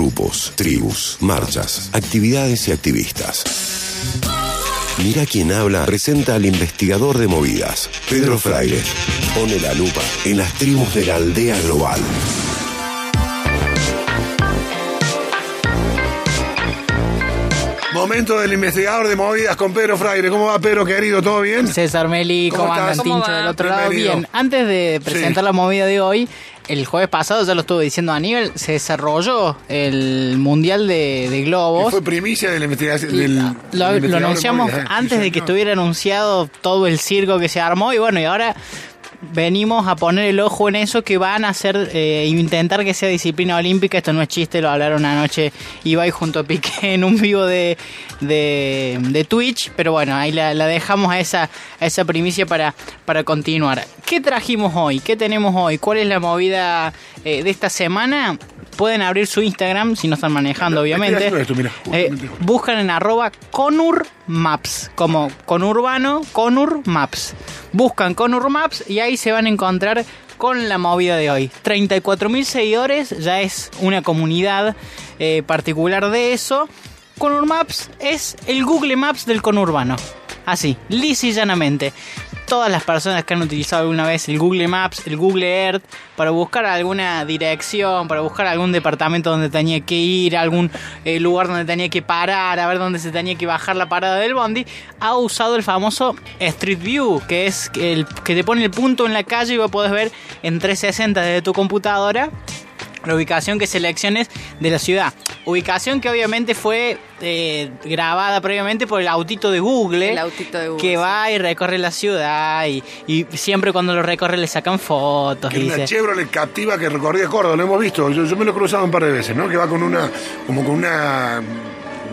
grupos, tribus, marchas, actividades y activistas. Mira quién habla presenta al investigador de movidas, Pedro Fraile. Pone la lupa en las tribus de la aldea global. Momento del investigador de movidas con Pedro Fraire. ¿Cómo va Pedro, querido? ¿Todo bien? César Meli, ¿Cómo ¿cómo, andan? Tincho, del otro lado? Bien, antes de presentar Sí. la movida de hoy, el jueves pasado, ya lo estuve diciendo a Aníbal, se desarrolló el Mundial de, de Que Globos. Fue primicia de la investigación. Del- lo, del lo de anunciamos movidas, ¿eh? antes Sí, de que estuviera anunciado todo el circo que se armó y bueno, y ahora venimos a poner el ojo en eso que van a hacer, eh, intentar que sea disciplina olímpica, esto no es chiste, lo hablaron anoche Ibai junto a Piqué en un vivo de, de, de Twitch, pero bueno, ahí la, dejamos a esa, a esa primicia para, para continuar. ¿Qué trajimos hoy? ¿Qué tenemos hoy? ¿Cuál es la movida eh, de esta semana? Pueden abrir su Instagram si no están manejando, obviamente. haciendo esto, mira, Eh, buscan en arroba Conur Maps, como conurbano, Conur Maps. Buscan Conur Maps y ahí se van a encontrar con la movida de hoy. 34.000 seguidores, ya es una comunidad eh, particular de eso. Conur Maps es el Google Maps del conurbano. Así, lisa y llanamente. Todas las personas que han utilizado alguna vez el Google Maps, el Google Earth, para buscar alguna dirección, para buscar algún departamento donde tenía que ir, algún eh, lugar donde tenía que parar, a ver dónde se tenía que bajar la parada del bondi, ha usado el famoso Street View, que es el que te pone el punto en la calle y vos podés ver en 360 desde tu computadora la ubicación que selecciones de la ciudad. Ubicación que obviamente fue eh, grabada previamente por el autito de Google. El autito de Google, Que sí. va y recorre la ciudad y, y siempre cuando lo recorre le sacan fotos. Que y una dice, Chevrolet captiva que recorría Córdoba, lo hemos visto. Yo, yo me lo he cruzado un par de veces, ¿no? Que va con una, como con una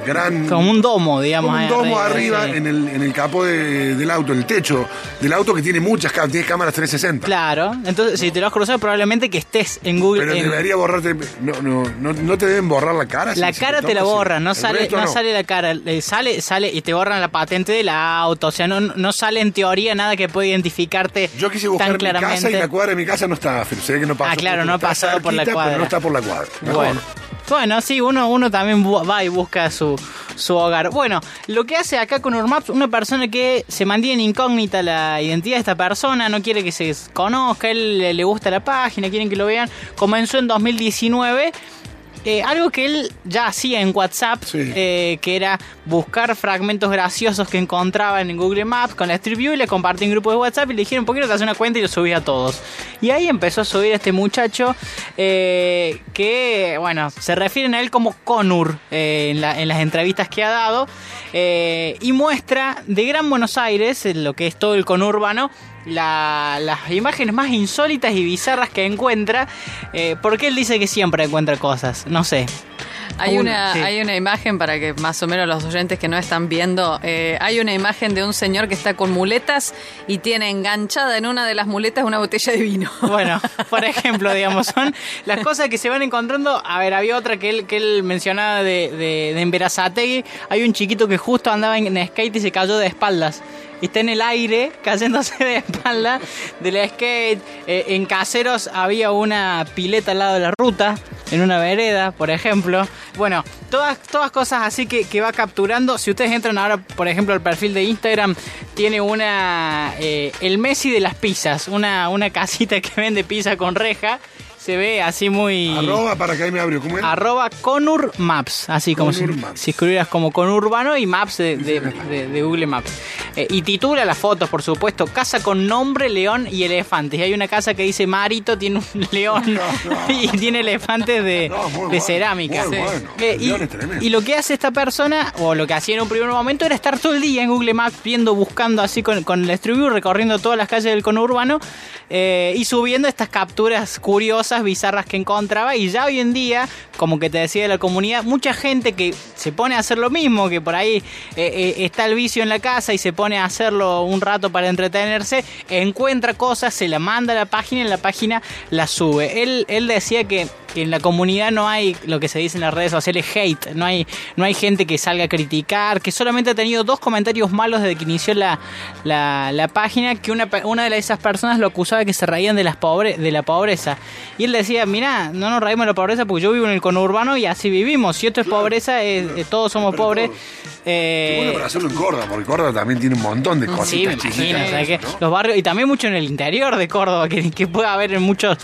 gran. como un domo, digamos. como un domo arriba sí. en el, en el capó de- del auto, el techo del auto que tiene muchas cámaras, tiene cámaras 360. Claro, entonces si te lo has cruzado probablemente que estés en Google. Pero en- debería borrarte. No, no, no, no te deben borrar la cara. La si- cara te la borran, no sale, no, sale la cara, eh, sale, sale y te borran la patente del auto, o sea, no, no sale en teoría nada que pueda identificarte Yo quise buscar tan mi casa claramente. y la cuadra de mi casa no está. Sé que no pasa. Ah, claro, no ha pasado por la cuadra. Pero no está por la cuadra. Mejor. Bueno. Bueno, sí, uno, uno también va y busca su, su hogar. Bueno, lo que hace acá con Urmaps, una persona que se mantiene incógnita la identidad de esta persona, no quiere que se conozca, él le gusta la página, quieren que lo vean, comenzó en 2019. Eh, algo que él ya hacía en WhatsApp, Sí. eh, que era buscar fragmentos graciosos que encontraba en Google Maps con la Street View y le compartí en grupo de WhatsApp y le dijeron, ¿por qué no te haces una cuenta y lo subí a todos? Y ahí empezó a subir este muchacho eh, que, bueno, se refieren a él como Conur en, la- en las entrevistas que ha dado y muestra de Gran Buenos Aires, lo que es todo el conurbano, la- las imágenes más insólitas y bizarras que encuentra, eh, porque él dice que siempre encuentra cosas, no sé. Hay Un- una, sí. hay una imagen para que más o menos los oyentes que no están viendo, eh, hay una imagen de un señor que está con muletas y tiene enganchada en una de las muletas una botella de vino. Bueno, por ejemplo, digamos, son las cosas que se van encontrando. A ver, había otra que él, que él mencionaba de, de, de Emberazategui. Hay un chiquito que justo andaba en, en skate y se cayó de espaldas. Y está en el aire, cayéndose de espalda de la skate. Eh, en Caseros había una pileta al lado de la ruta, en una vereda, por ejemplo. Bueno, todas, todas cosas así que, que va capturando. Si ustedes entran ahora, por ejemplo, al perfil de Instagram, tiene una. eh, el Messi de las pizzas, una, una casita que vende pizza con reja. Se ve así muy. Arroba para que ahí me abrió. ¿Cómo es? Arroba Conur Maps, así como si, Maps. si escribieras como conurbano y Maps de, de- de- de Google Maps. Eh, y titula las fotos, por supuesto, casa con nombre, león y elefantes. Y hay una casa que dice Marito, tiene un león No, no. y tiene elefantes de, No, de bueno, cerámica. muy Sí. bueno. Eh, y lo que hace esta persona, o lo que hacía en un primer momento, era estar todo el día en Google Maps viendo, buscando así con, con el Street View, recorriendo todas las calles del conurbano eh, y subiendo estas capturas curiosas, bizarras que encontraba. Y ya hoy en día, como que te decía de la comunidad, mucha gente que se pone a hacer lo mismo, que por ahí eh, eh, está el vicio en la casa y se pone a hacerlo un rato para entretenerse, encuentra cosas, se la manda a la página y la página la sube. Él, él decía que que en la comunidad no hay lo que se dice en las redes sociales hate, no hay, no hay gente que salga a criticar, que solamente ha tenido dos comentarios malos desde que inició la, la, la página, que una, una de esas personas lo acusaba de que se reían de, las pobre, de la pobreza. Y él decía, mira, no nos reímos de la pobreza porque yo vivo en el conurbano y así vivimos. Si esto es pobreza, es- eh, todos somos Pero pobres. Eh, bueno para hacerlo en Córdoba, porque Córdoba también tiene un montón de cositas Sí, me chiquitas. imagino, o sea, que ¿no? los barrios y también mucho en el interior de Córdoba que, que puede haber en muchos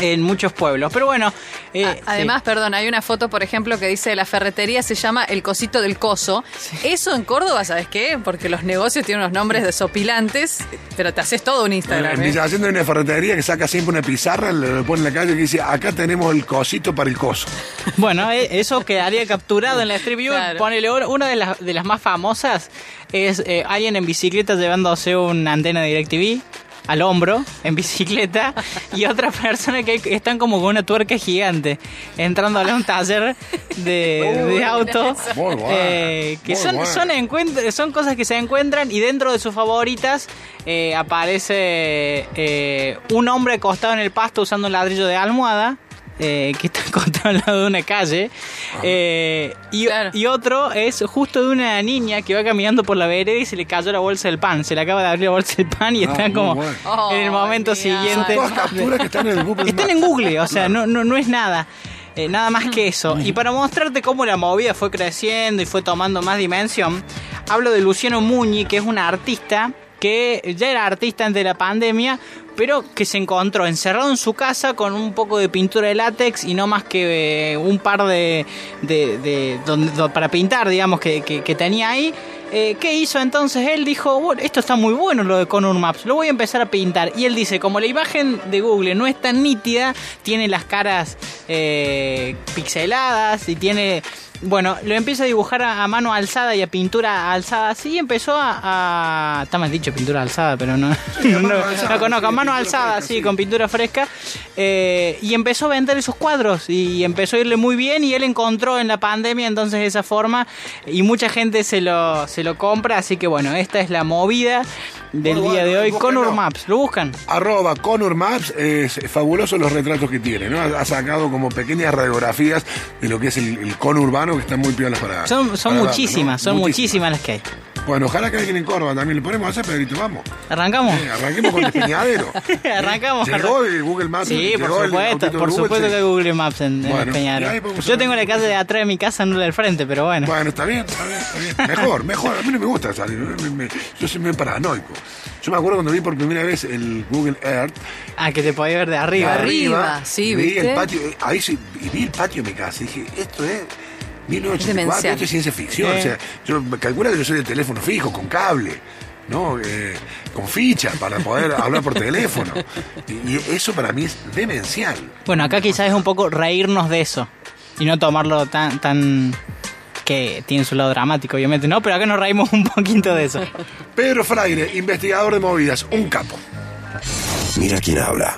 en muchos pueblos. Pero bueno, eh, Además, perdón, hay una foto, por ejemplo, que dice la ferretería se llama El Cosito del Coso. Eso en Córdoba, ¿sabes qué? Porque los negocios tienen unos nombres desopilantes, pero te haces todo un Instagram. En ¿eh? Villa Allende hay una ferretería que saca siempre una pizarra, le pone en la calle y dice, acá tenemos el cosito para el coso. bueno, eh, eso quedaría capturado en la Street View. Claro. Ponele una- una de las, de las más famosas es eh, alguien en bicicleta llevándose una antena de DirecTV al hombro en bicicleta y otra persona que están como con una tuerca gigante entrándole a un taller de, de auto eh, que son, son, son cosas que se encuentran y dentro de sus favoritas eh, aparece eh, un hombre acostado en el pasto usando un ladrillo de almohada. Eh, que está acostado al lado de una calle eh, y, Claro. y otro es justo de una niña que va caminando por la vereda y se le cayó la bolsa del pan se le acaba de abrir la bolsa del pan y Ah, está como bueno. en el Oh, momento siguiente Todas capturas que están en el Google están Maps. en Google, o sea, no, no, no es nada. eh, nada más que eso. Y para mostrarte cómo la movida fue creciendo y fue tomando más dimensión, hablo de Luciano Muñi, que es un artista que ya era artista antes de la pandemia, pero que se encontró encerrado en su casa con un poco de pintura de látex y no más que eh, un par de, de, para pintar, digamos, que, que- que tenía ahí. Eh, ¿Qué hizo entonces? Él dijo, bueno, esto está muy bueno lo de Conur Maps, lo voy a empezar a pintar. Y él dice, como la imagen de Google no es tan nítida, tiene las caras eh, pixeladas y tiene... Bueno, lo empieza a dibujar a, a mano alzada y a pintura alzada así y empezó a... a- está mal dicho pintura alzada, pero no... no, no, alzada, no sí, mano alzada, fresca, sí, sí. con pintura fresca. eh, y empezó a vender esos cuadros y empezó a irle muy bien y él encontró en la pandemia entonces esa forma y mucha gente se lo, se lo compra, así que bueno, esta es la movida del día de hoy. búsquenlo. Conor Maps, ¿lo buscan? Arroba Conur Maps, es fabuloso los retratos que tiene, ¿no? Ha ha sacado como pequeñas radiografías de lo que es el, el conurbano, que están muy piolas para... Son, son para muchísimas, ¿no? son muchísimas las que hay. Bueno, ojalá que alguien en Córdoba también le ponemos a hacer, Pedrito, vamos. ¿Arrancamos? Eh, arranquemos con el Peñadero. Arrancamos. Llegó el Google Maps. Sí, por supuesto, por Google, supuesto sí. que hay Google Maps en, en Bueno, el podemos Yo tengo la casa de atrás de mi casa, no la del frente, pero bueno. Bueno, está bien, está bien, está bien. Mejor, mejor. A mí no me gusta salir. me- me- yo soy medio paranoico. Yo me acuerdo cuando vi por primera vez el Google Earth. Ah, que te podía ver de arriba. de arriba, sí, vi ¿viste? el patio, eh, ahí sí, y vi el patio de mi casa y dije, esto es 1984, Demencial. esto es ciencia ficción. O sea, yo me calcula que yo soy de teléfono fijo, con cable. ¿no? Eh, con ficha para poder hablar por teléfono. Y, y eso para mí es demencial. Bueno, acá quizás es un poco reírnos de eso y no tomarlo tan tan que tiene su lado dramático, obviamente, ¿no? Pero acá nos reímos un poquito de eso. Pedro Fraire, investigador de movidas, un capo. Mira quién habla.